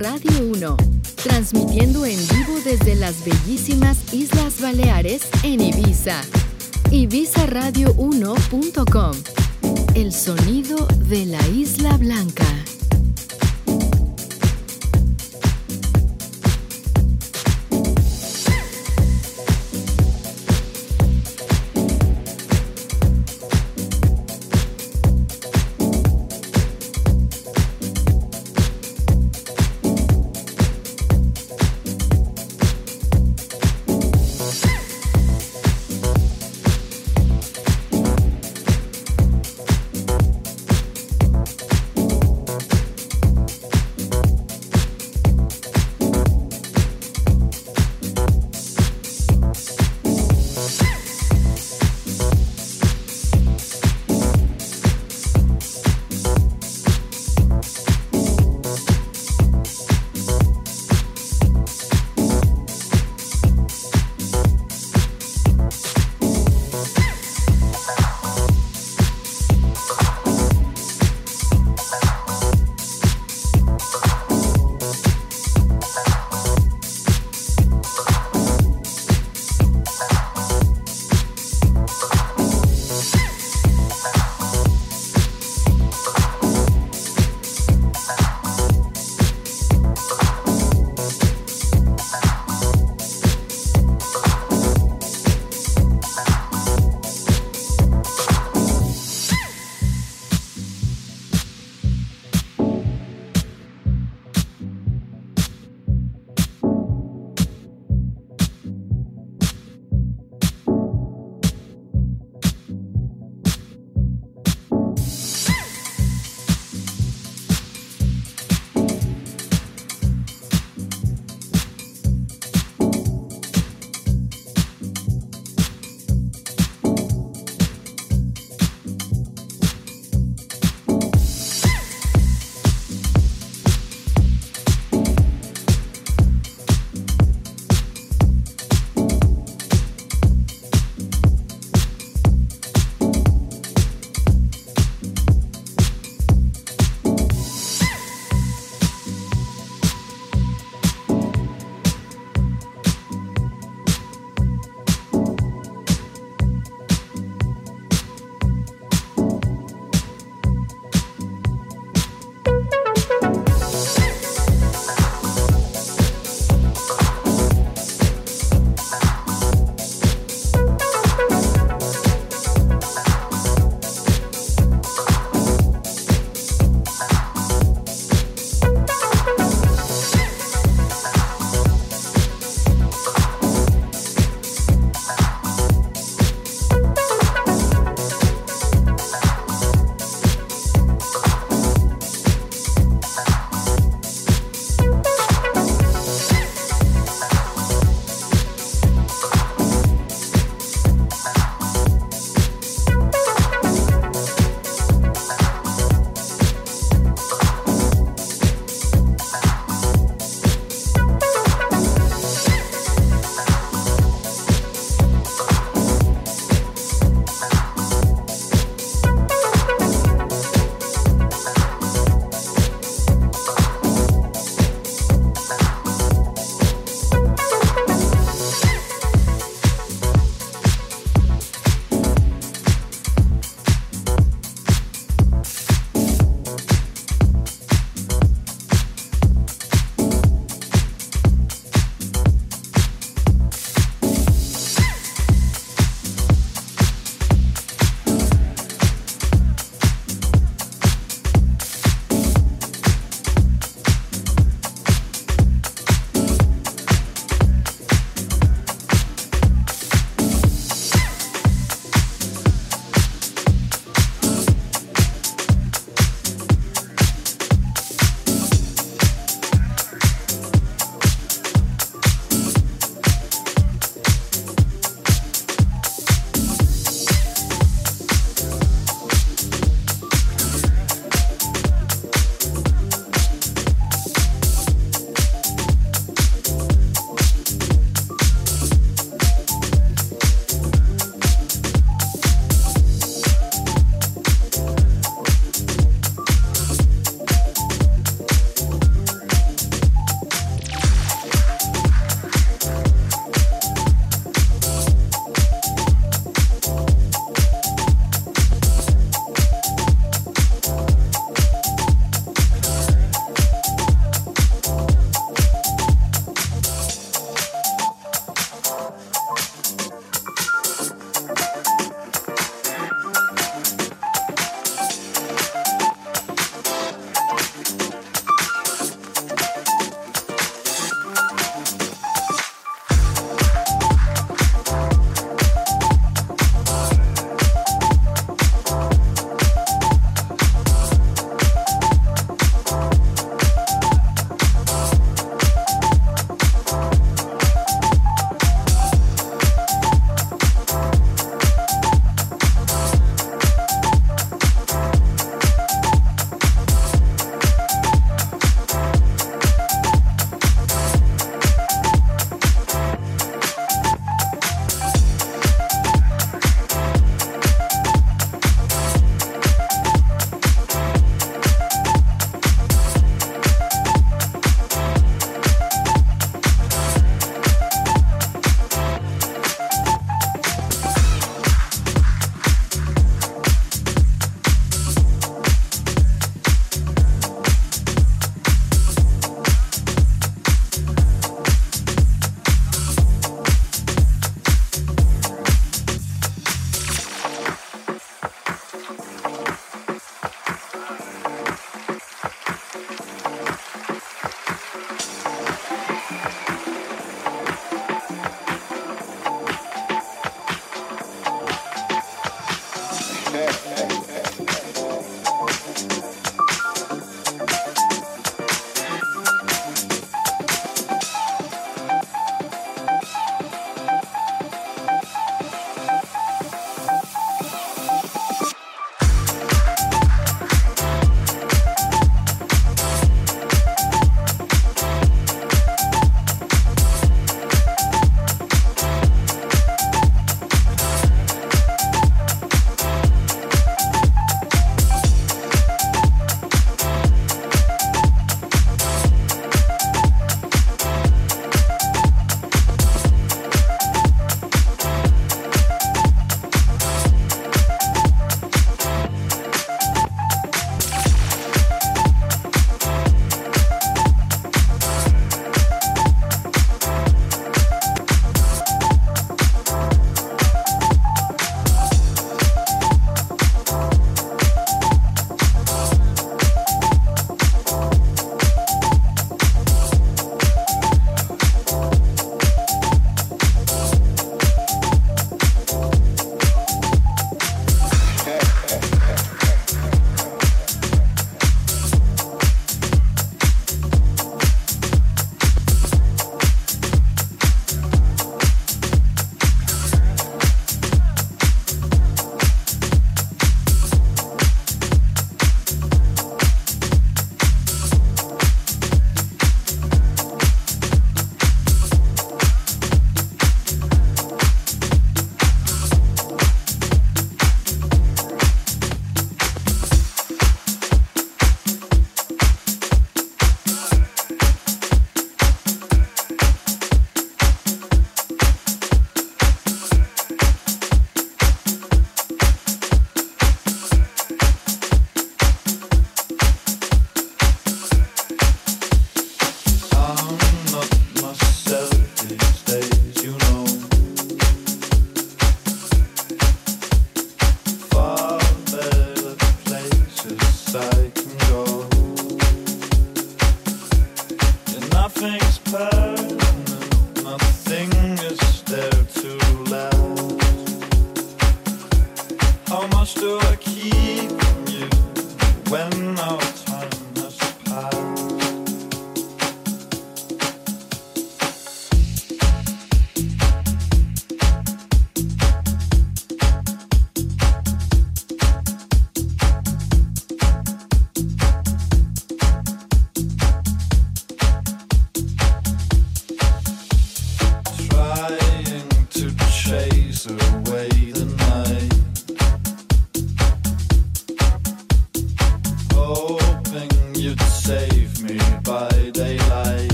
Radio 1, transmitiendo en vivo desde las bellísimas Islas Baleares en Ibiza. Ibizaradio1.com. El sonido de la Isla Blanca.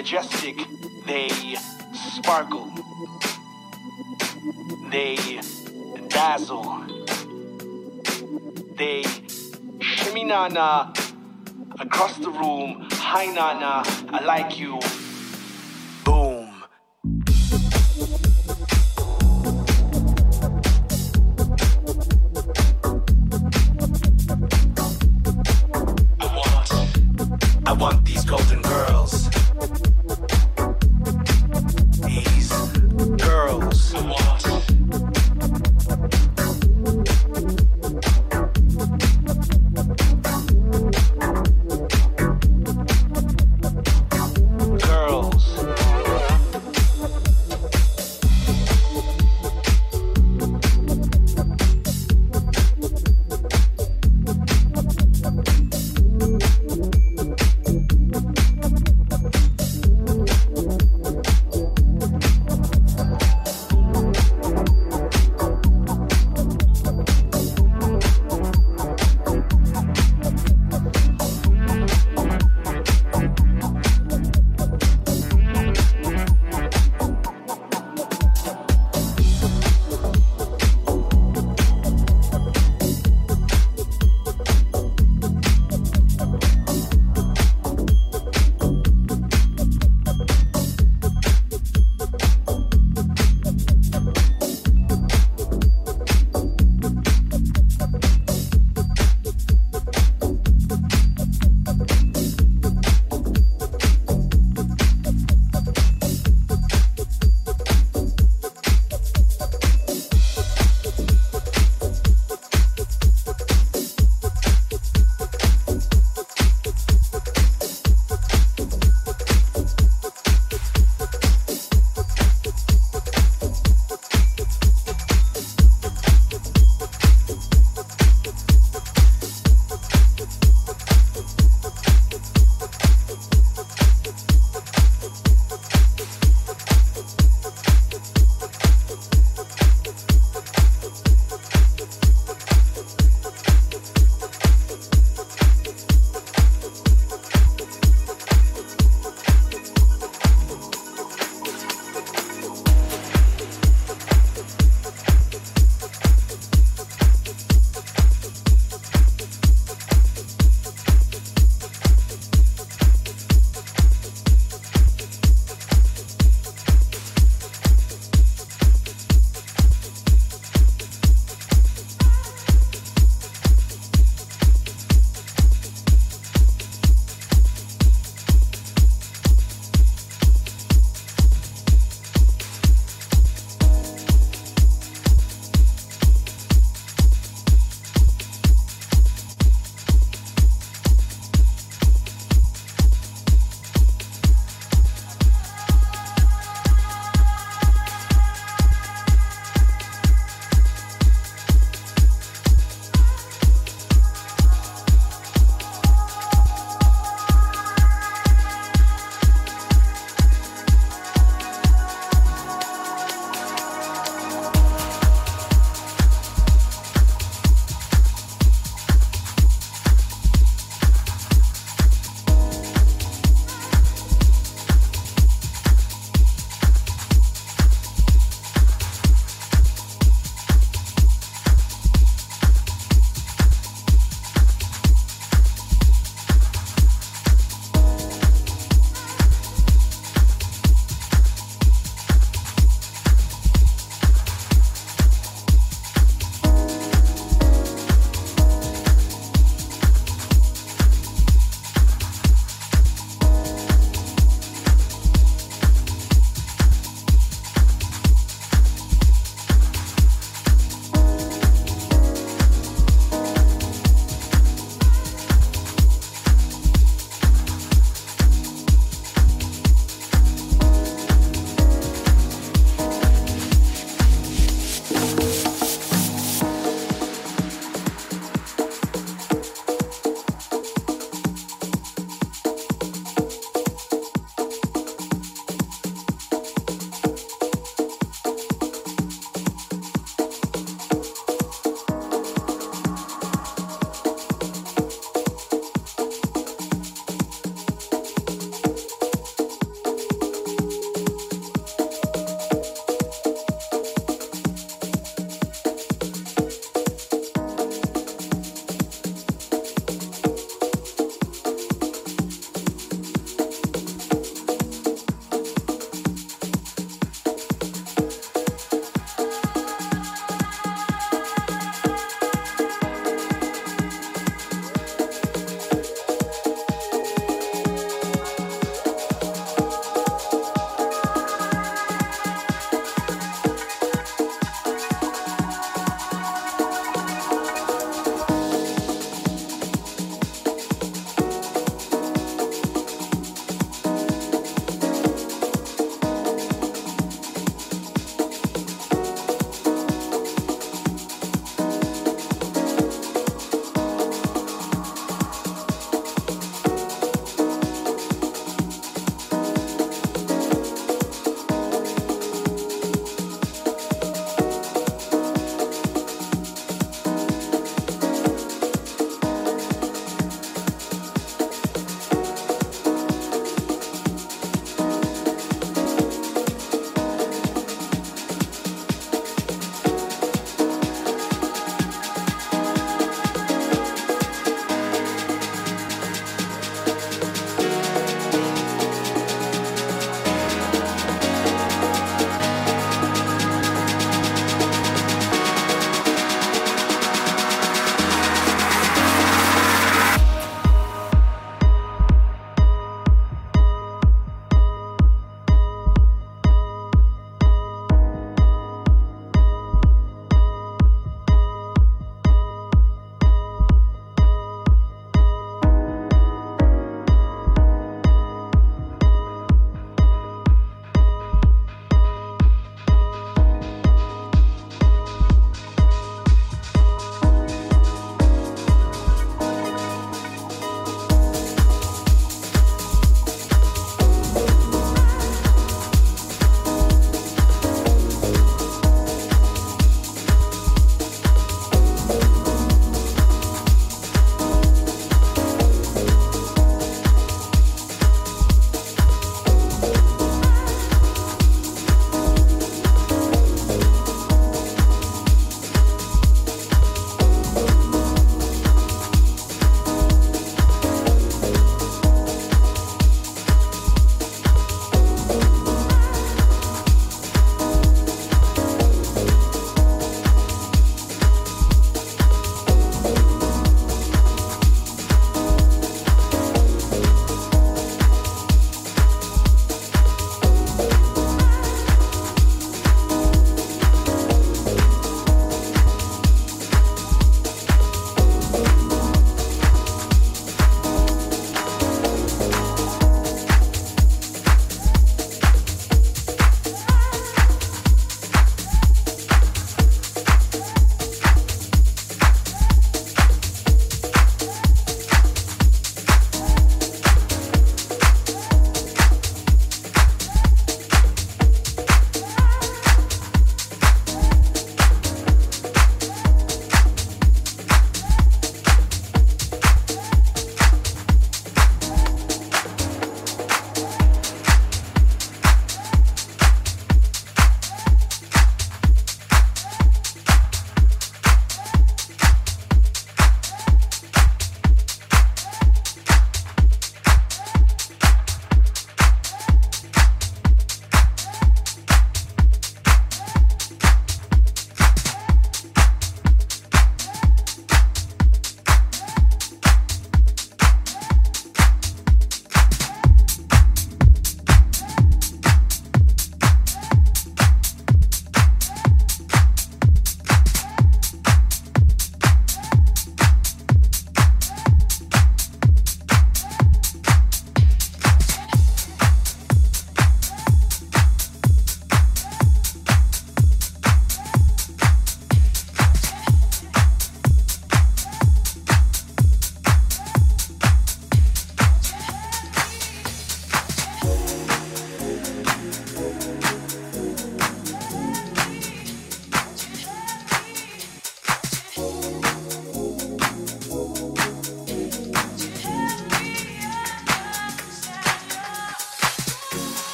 majestic, they sparkle, they dazzle, they shimmy nana across the room, hi nana, I like you.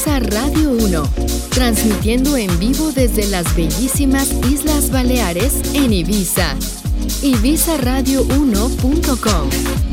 Ibiza Radio 1, transmitiendo en vivo desde las bellísimas Islas Baleares en Ibiza. ibizaradio1.com.